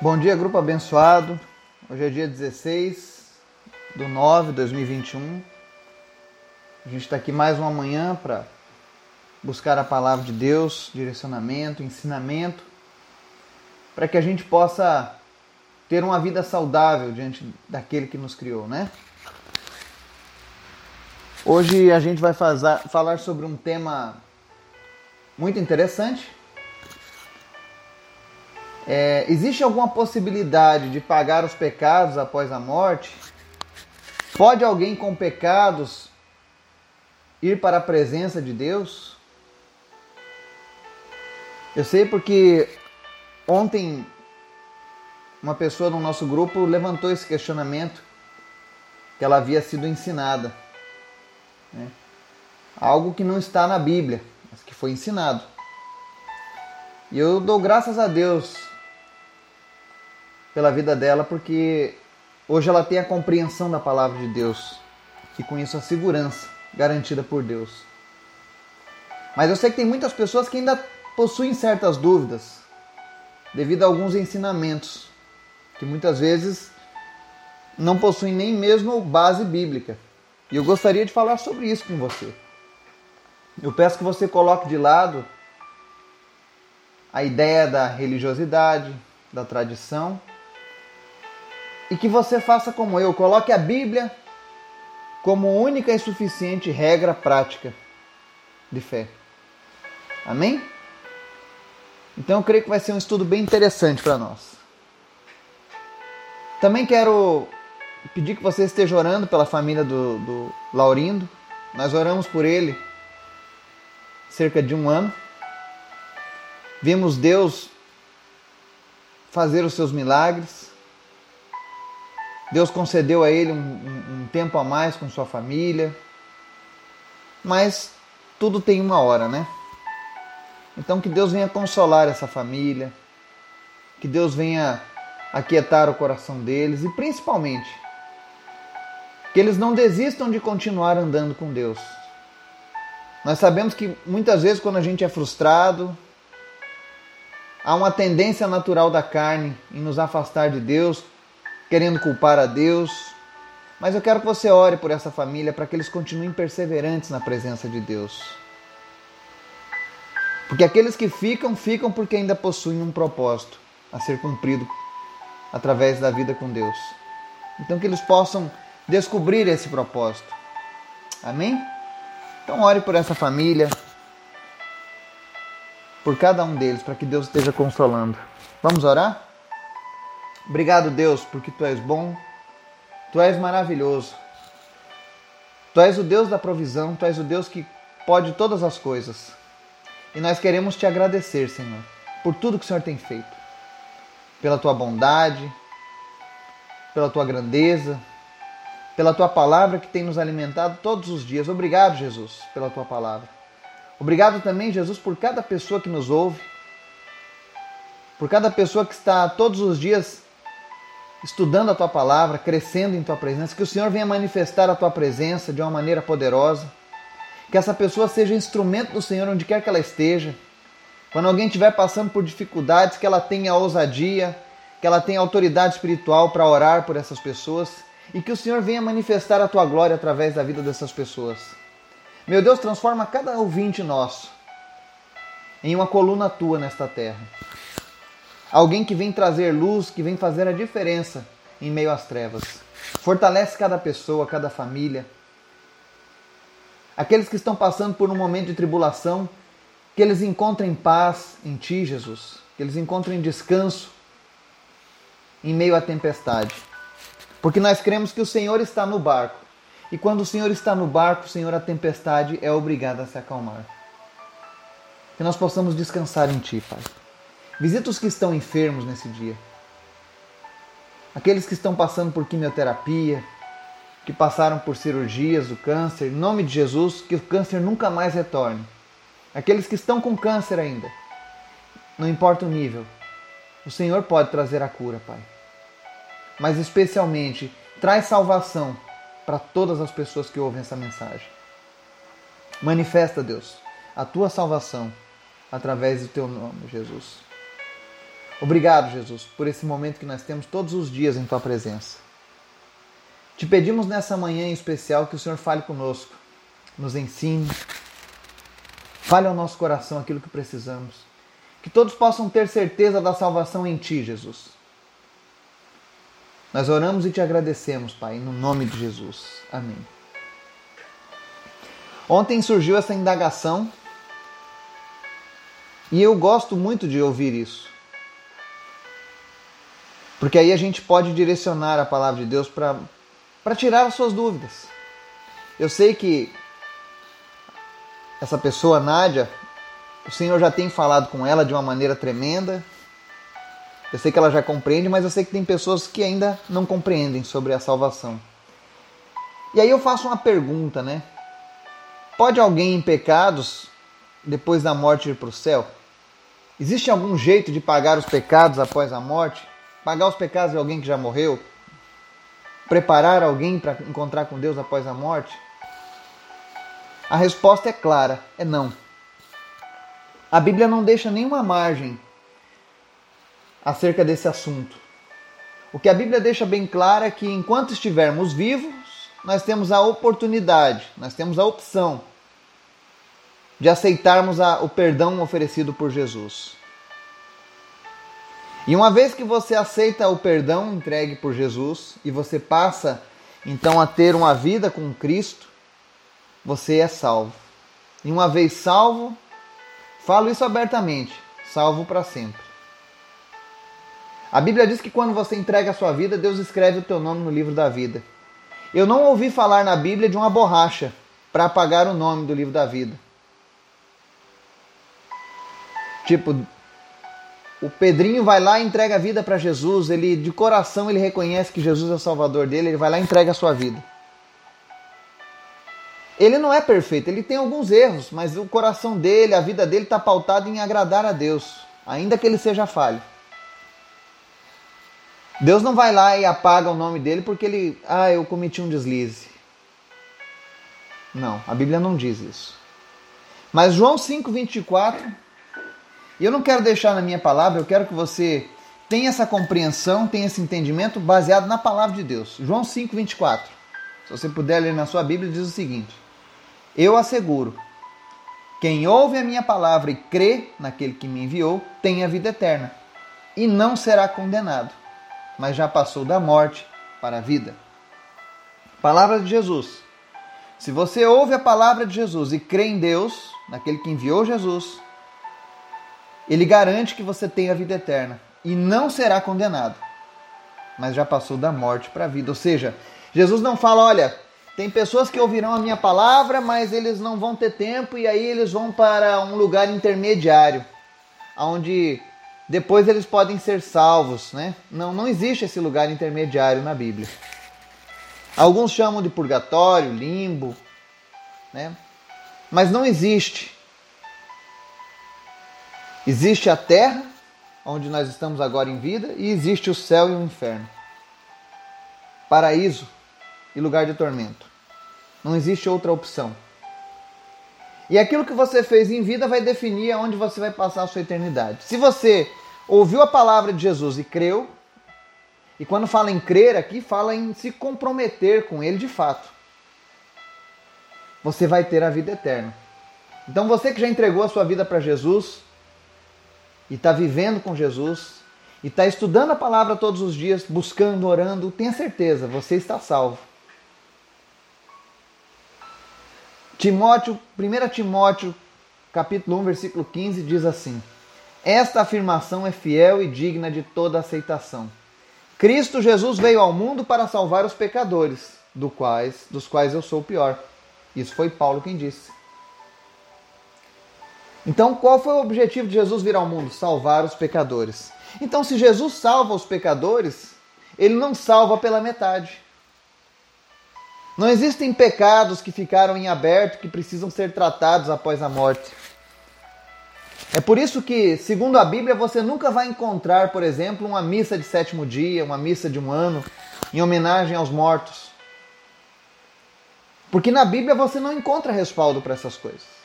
Bom dia, grupo abençoado. Hoje é dia 16 do 9 de 2021. A gente está aqui mais uma manhã para buscar a palavra de Deus, direcionamento, ensinamento, para que a gente possa ter uma vida saudável diante daquele que nos criou, né? Hoje a gente vai fazer, falar sobre um tema muito interessante é, existe alguma possibilidade de pagar os pecados após a morte? Pode alguém com pecados ir para a presença de Deus? Eu sei porque ontem uma pessoa no nosso grupo levantou esse questionamento que ela havia sido ensinada. Né? Algo que não está na Bíblia, mas que foi ensinado. E eu dou graças a Deus pela vida dela, porque hoje ela tem a compreensão da palavra de Deus e com isso a segurança garantida por Deus. Mas eu sei que tem muitas pessoas que ainda possuem certas dúvidas devido a alguns ensinamentos que muitas vezes não possuem nem mesmo base bíblica. E eu gostaria de falar sobre isso com você. Eu peço que você coloque de lado a ideia da religiosidade, da tradição e que você faça como eu, coloque a Bíblia como única e suficiente regra prática de fé. Amém? Então eu creio que vai ser um estudo bem interessante para nós. Também quero pedir que você esteja orando pela família do, do Laurindo. Nós oramos por ele cerca de um ano. Vimos Deus fazer os seus milagres. Deus concedeu a ele um, um, tempo a mais com sua família, mas tudo tem uma hora, né? Então que Deus venha consolar essa família, que Deus venha aquietar o coração deles e principalmente que eles não desistam de continuar andando com Deus. Nós sabemos que muitas vezes quando a gente é frustrado, há uma tendência natural da carne em nos afastar de Deus, querendo culpar a Deus. Mas eu quero que você ore por essa família para que eles continuem perseverantes na presença de Deus. Porque aqueles que ficam, ficam porque ainda possuem um propósito a ser cumprido através da vida com Deus. Então que eles possam descobrir esse propósito. Amém? Então ore por essa família, por cada um deles, para que Deus esteja consolando. Vamos orar? Obrigado, Deus, porque tu és bom, tu és maravilhoso. Tu és o Deus da provisão, tu és o Deus que pode todas as coisas. E nós queremos te agradecer, Senhor, por tudo que o Senhor tem feito. Pela tua bondade, pela tua grandeza, pela tua palavra que tem nos alimentado todos os dias. Obrigado, Jesus, pela tua palavra. Obrigado também, Jesus, por cada pessoa que nos ouve, por cada pessoa que está todos os dias estudando a tua palavra, crescendo em tua presença, que o Senhor venha manifestar a tua presença de uma maneira poderosa, que essa pessoa seja instrumento do Senhor onde quer que ela esteja. Quando alguém estiver passando por dificuldades, que ela tenha ousadia, que ela tenha autoridade espiritual para orar por essas pessoas e que o Senhor venha manifestar a tua glória através da vida dessas pessoas. Meu Deus, transforma cada ouvinte nosso em uma coluna tua nesta terra. Alguém que vem trazer luz, que vem fazer a diferença em meio às trevas. Fortalece cada pessoa, cada família. Aqueles que estão passando por um momento de tribulação, que eles encontrem paz em Ti, Jesus. Que eles encontrem descanso em meio à tempestade. Porque nós cremos que o Senhor está no barco. E quando o Senhor está no barco, Senhor, a tempestade é obrigada a se acalmar. Que nós possamos descansar em Ti, Pai. Visita os que estão enfermos nesse dia. Aqueles que estão passando por quimioterapia, que passaram por cirurgias do câncer, em nome de Jesus, que o câncer nunca mais retorne. Aqueles que estão com câncer ainda, não importa o nível, o Senhor pode trazer a cura, Pai. Mas especialmente, traz salvação para todas as pessoas que ouvem essa mensagem. Manifesta, Deus, a tua salvação através do teu nome, Jesus. Obrigado, Jesus, por esse momento que nós temos todos os dias em tua presença. Te pedimos nessa manhã em especial que o Senhor fale conosco, nos ensine, fale ao nosso coração aquilo que precisamos. Que todos possam ter certeza da salvação em Ti, Jesus. Nós oramos e te agradecemos, Pai, no nome de Jesus. Amém. Ontem surgiu essa indagação e eu gosto muito de ouvir isso. Porque aí a gente pode direcionar a palavra de Deus para tirar as suas dúvidas. Eu sei que essa pessoa, Nádia, o Senhor já tem falado com ela de uma maneira tremenda. Eu sei que ela já compreende, mas eu sei que tem pessoas que ainda não compreendem sobre a salvação. E aí eu faço uma pergunta, né? Pode alguém em pecados, depois da morte, ir para o céu? Existe algum jeito de pagar os pecados após a morte? Pagar os pecados de alguém que já morreu? Preparar alguém para encontrar com Deus após a morte? A resposta é clara: é não. A Bíblia não deixa nenhuma margem acerca desse assunto. O que a Bíblia deixa bem claro é que enquanto estivermos vivos, nós temos a oportunidade, nós temos a opção de aceitarmos a, o perdão oferecido por Jesus. E uma vez que você aceita o perdão entregue por Jesus e você passa então a ter uma vida com Cristo, você é salvo. E uma vez salvo, falo isso abertamente, salvo para sempre. A Bíblia diz que quando você entrega a sua vida, Deus escreve o teu nome no livro da vida. Eu não ouvi falar na Bíblia de uma borracha para apagar o nome do livro da vida. Tipo, o Pedrinho vai lá e entrega a vida para Jesus, ele de coração ele reconhece que Jesus é o salvador dele, ele vai lá e entrega a sua vida. Ele não é perfeito, ele tem alguns erros, mas o coração dele, a vida dele está pautada em agradar a Deus, ainda que ele seja falho. Deus não vai lá e apaga o nome dele porque ele, ah, eu cometi um deslize. Não, a Bíblia não diz isso. Mas João 5:24 e eu não quero deixar na minha palavra, eu quero que você tenha essa compreensão, tenha esse entendimento baseado na palavra de Deus. João 5, 24. Se você puder ler na sua Bíblia, diz o seguinte: Eu asseguro, quem ouve a minha palavra e crê naquele que me enviou, tem a vida eterna e não será condenado, mas já passou da morte para a vida. Palavra de Jesus. Se você ouve a palavra de Jesus e crê em Deus, naquele que enviou Jesus, ele garante que você tem a vida eterna e não será condenado, mas já passou da morte para a vida. Ou seja, Jesus não fala, olha, tem pessoas que ouvirão a minha palavra, mas eles não vão ter tempo e aí eles vão para um lugar intermediário, onde depois eles podem ser salvos, né? Não, não existe esse lugar intermediário na Bíblia. Alguns chamam de purgatório, limbo, né? Mas não existe. Existe a terra, onde nós estamos agora em vida, e existe o céu e o inferno. Paraíso e lugar de tormento. Não existe outra opção. E aquilo que você fez em vida vai definir aonde você vai passar a sua eternidade. Se você ouviu a palavra de Jesus e creu, e quando fala em crer aqui, fala em se comprometer com ele de fato. Você vai ter a vida eterna. Então você que já entregou a sua vida para Jesus, e está vivendo com Jesus e está estudando a palavra todos os dias, buscando, orando, tenha certeza, você está salvo. Timóteo, 1 Timóteo, capítulo 1, versículo 15 diz assim: Esta afirmação é fiel e digna de toda aceitação. Cristo Jesus veio ao mundo para salvar os pecadores, do quais, dos quais eu sou o pior. Isso foi Paulo quem disse. Então, qual foi o objetivo de Jesus vir ao mundo? Salvar os pecadores. Então, se Jesus salva os pecadores, ele não salva pela metade. Não existem pecados que ficaram em aberto que precisam ser tratados após a morte. É por isso que, segundo a Bíblia, você nunca vai encontrar, por exemplo, uma missa de sétimo dia, uma missa de um ano, em homenagem aos mortos. Porque na Bíblia você não encontra respaldo para essas coisas.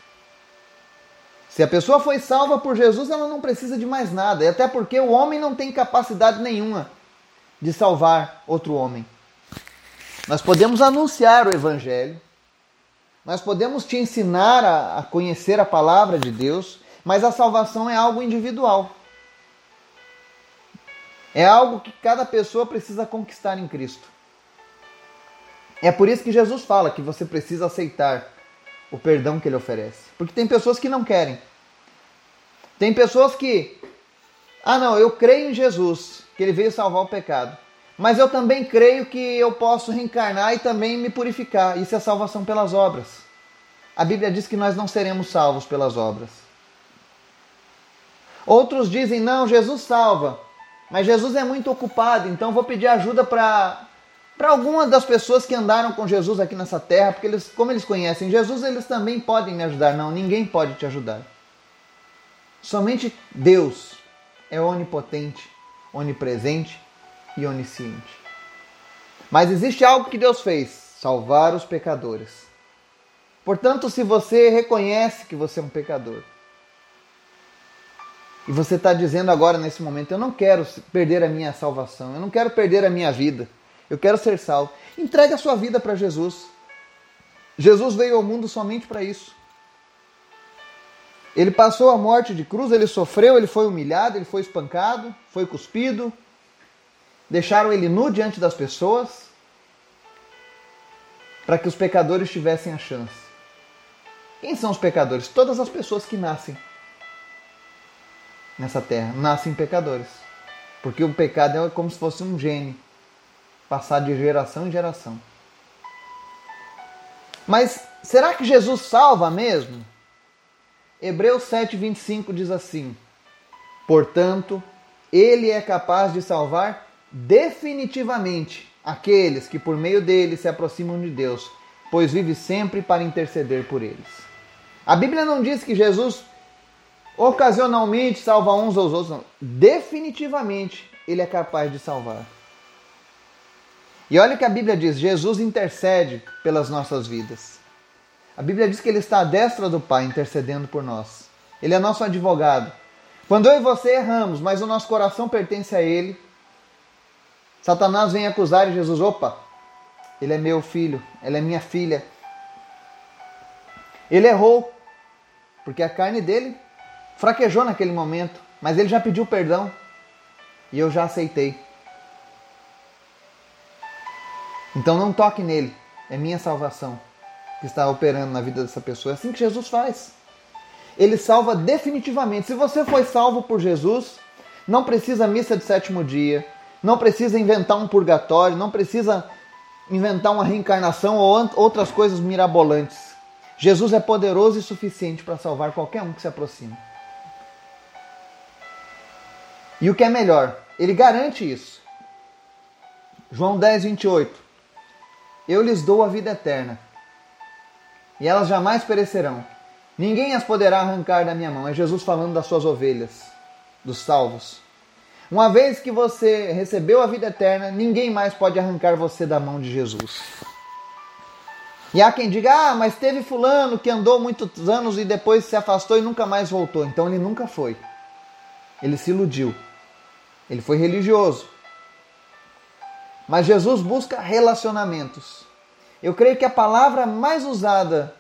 Se a pessoa foi salva por Jesus, ela não precisa de mais nada. E até porque o homem não tem capacidade nenhuma de salvar outro homem. Nós podemos anunciar o Evangelho, nós podemos te ensinar a, a conhecer a palavra de Deus, mas a salvação é algo individual. É algo que cada pessoa precisa conquistar em Cristo. É por isso que Jesus fala que você precisa aceitar o perdão que ele oferece. Porque tem pessoas que não querem. Tem pessoas que, ah, não, eu creio em Jesus, que ele veio salvar o pecado. Mas eu também creio que eu posso reencarnar e também me purificar. Isso é salvação pelas obras. A Bíblia diz que nós não seremos salvos pelas obras. Outros dizem: não, Jesus salva, mas Jesus é muito ocupado, então vou pedir ajuda para para algumas das pessoas que andaram com Jesus aqui nessa terra, porque eles, como eles conhecem Jesus, eles também podem me ajudar. Não, ninguém pode te ajudar. Somente Deus é onipotente, onipresente e onisciente. Mas existe algo que Deus fez: salvar os pecadores. Portanto, se você reconhece que você é um pecador, e você está dizendo agora nesse momento: eu não quero perder a minha salvação, eu não quero perder a minha vida, eu quero ser salvo. Entregue a sua vida para Jesus. Jesus veio ao mundo somente para isso. Ele passou a morte de cruz, ele sofreu, ele foi humilhado, ele foi espancado, foi cuspido, deixaram ele nu diante das pessoas para que os pecadores tivessem a chance. Quem são os pecadores? Todas as pessoas que nascem nessa terra nascem pecadores. Porque o pecado é como se fosse um gene passado de geração em geração. Mas será que Jesus salva mesmo? Hebreus 7,25 diz assim: Portanto, ele é capaz de salvar definitivamente aqueles que por meio dele se aproximam de Deus, pois vive sempre para interceder por eles. A Bíblia não diz que Jesus ocasionalmente salva uns aos outros, não. definitivamente ele é capaz de salvar. E olha o que a Bíblia diz: Jesus intercede pelas nossas vidas. A Bíblia diz que ele está à destra do Pai intercedendo por nós. Ele é nosso advogado. Quando eu e você erramos, mas o nosso coração pertence a ele, Satanás vem acusar e Jesus, opa, ele é meu filho, ela é minha filha. Ele errou, porque a carne dele fraquejou naquele momento, mas ele já pediu perdão e eu já aceitei. Então não toque nele, é minha salvação que está operando na vida dessa pessoa. É assim que Jesus faz. Ele salva definitivamente. Se você foi salvo por Jesus, não precisa missa de sétimo dia, não precisa inventar um purgatório, não precisa inventar uma reencarnação ou outras coisas mirabolantes. Jesus é poderoso e suficiente para salvar qualquer um que se aproxime. E o que é melhor, ele garante isso. João 10, 28. Eu lhes dou a vida eterna, e elas jamais perecerão. Ninguém as poderá arrancar da minha mão. É Jesus falando das suas ovelhas, dos salvos. Uma vez que você recebeu a vida eterna, ninguém mais pode arrancar você da mão de Jesus. E há quem diga: ah, mas teve Fulano que andou muitos anos e depois se afastou e nunca mais voltou. Então ele nunca foi. Ele se iludiu. Ele foi religioso. Mas Jesus busca relacionamentos. Eu creio que a palavra mais usada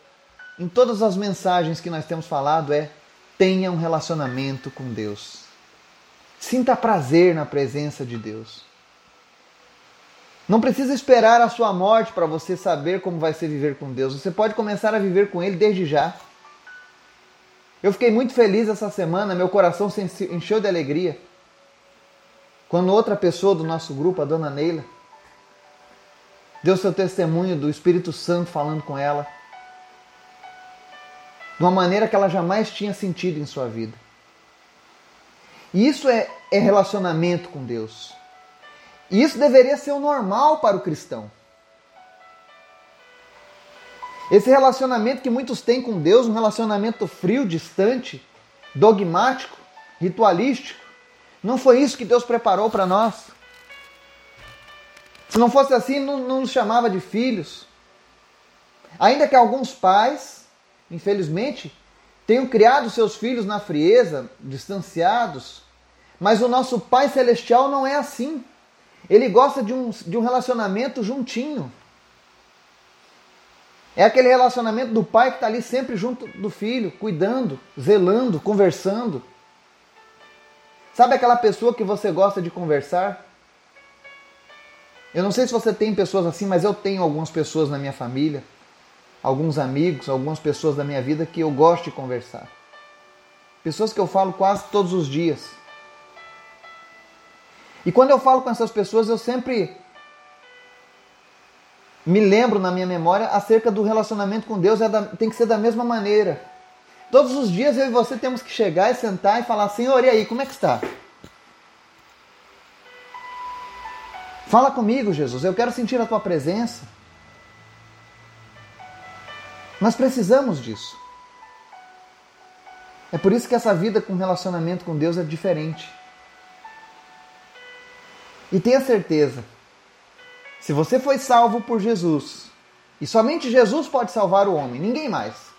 em todas as mensagens que nós temos falado é: tenha um relacionamento com Deus. Sinta prazer na presença de Deus. Não precisa esperar a sua morte para você saber como vai ser viver com Deus. Você pode começar a viver com Ele desde já. Eu fiquei muito feliz essa semana, meu coração se encheu de alegria. Quando outra pessoa do nosso grupo, a dona Neila, deu seu testemunho do Espírito Santo falando com ela, de uma maneira que ela jamais tinha sentido em sua vida. E isso é, é relacionamento com Deus. E isso deveria ser o normal para o cristão. Esse relacionamento que muitos têm com Deus, um relacionamento frio, distante, dogmático, ritualístico, não foi isso que Deus preparou para nós. Se não fosse assim, não, não nos chamava de filhos. Ainda que alguns pais, infelizmente, tenham criado seus filhos na frieza, distanciados, mas o nosso Pai Celestial não é assim. Ele gosta de um, de um relacionamento juntinho. É aquele relacionamento do pai que está ali sempre junto do filho, cuidando, zelando, conversando. Sabe aquela pessoa que você gosta de conversar? Eu não sei se você tem pessoas assim, mas eu tenho algumas pessoas na minha família, alguns amigos, algumas pessoas da minha vida que eu gosto de conversar. Pessoas que eu falo quase todos os dias. E quando eu falo com essas pessoas, eu sempre me lembro na minha memória acerca do relacionamento com Deus, é da, tem que ser da mesma maneira. Todos os dias eu e você temos que chegar e sentar e falar: Senhor, e aí, como é que está? Fala comigo, Jesus, eu quero sentir a tua presença. Nós precisamos disso. É por isso que essa vida com relacionamento com Deus é diferente. E tenha certeza, se você foi salvo por Jesus, e somente Jesus pode salvar o homem, ninguém mais.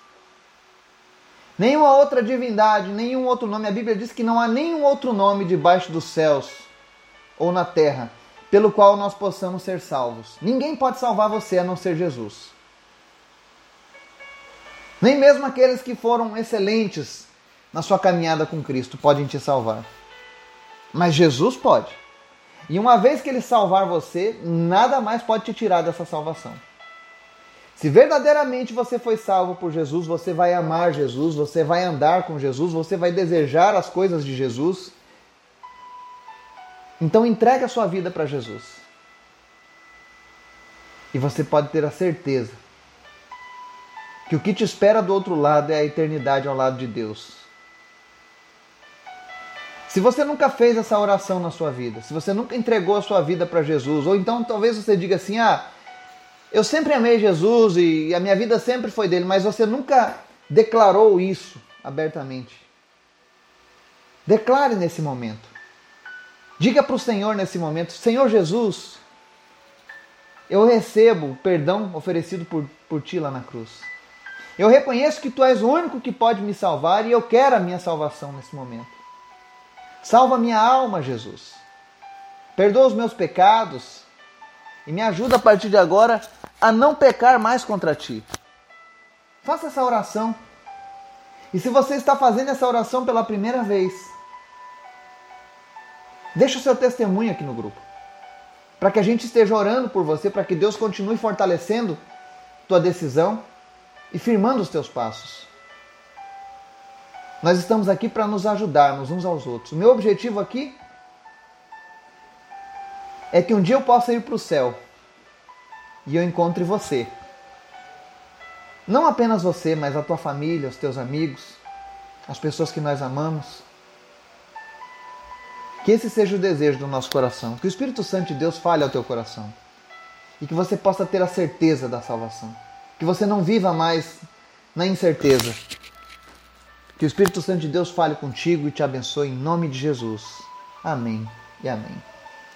Nenhuma outra divindade, nenhum outro nome. A Bíblia diz que não há nenhum outro nome debaixo dos céus ou na terra pelo qual nós possamos ser salvos. Ninguém pode salvar você a não ser Jesus. Nem mesmo aqueles que foram excelentes na sua caminhada com Cristo podem te salvar. Mas Jesus pode. E uma vez que ele salvar você, nada mais pode te tirar dessa salvação. Se verdadeiramente você foi salvo por Jesus, você vai amar Jesus, você vai andar com Jesus, você vai desejar as coisas de Jesus. Então entregue a sua vida para Jesus. E você pode ter a certeza que o que te espera do outro lado é a eternidade ao lado de Deus. Se você nunca fez essa oração na sua vida, se você nunca entregou a sua vida para Jesus, ou então talvez você diga assim: ah, eu sempre amei Jesus e a minha vida sempre foi dele, mas você nunca declarou isso abertamente. Declare nesse momento. Diga para o Senhor nesse momento: Senhor Jesus, eu recebo o perdão oferecido por, por ti lá na cruz. Eu reconheço que tu és o único que pode me salvar e eu quero a minha salvação nesse momento. Salva minha alma, Jesus. Perdoa os meus pecados e me ajuda a partir de agora a não pecar mais contra ti. Faça essa oração. E se você está fazendo essa oração pela primeira vez, deixa o seu testemunho aqui no grupo. Para que a gente esteja orando por você, para que Deus continue fortalecendo tua decisão e firmando os teus passos. Nós estamos aqui para nos ajudarmos uns aos outros. O meu objetivo aqui é que um dia eu possa ir para o céu e eu encontre você. Não apenas você, mas a tua família, os teus amigos, as pessoas que nós amamos. Que esse seja o desejo do nosso coração. Que o Espírito Santo de Deus fale ao teu coração. E que você possa ter a certeza da salvação. Que você não viva mais na incerteza, que o Espírito Santo de Deus fale contigo e te abençoe em nome de Jesus. Amém e amém.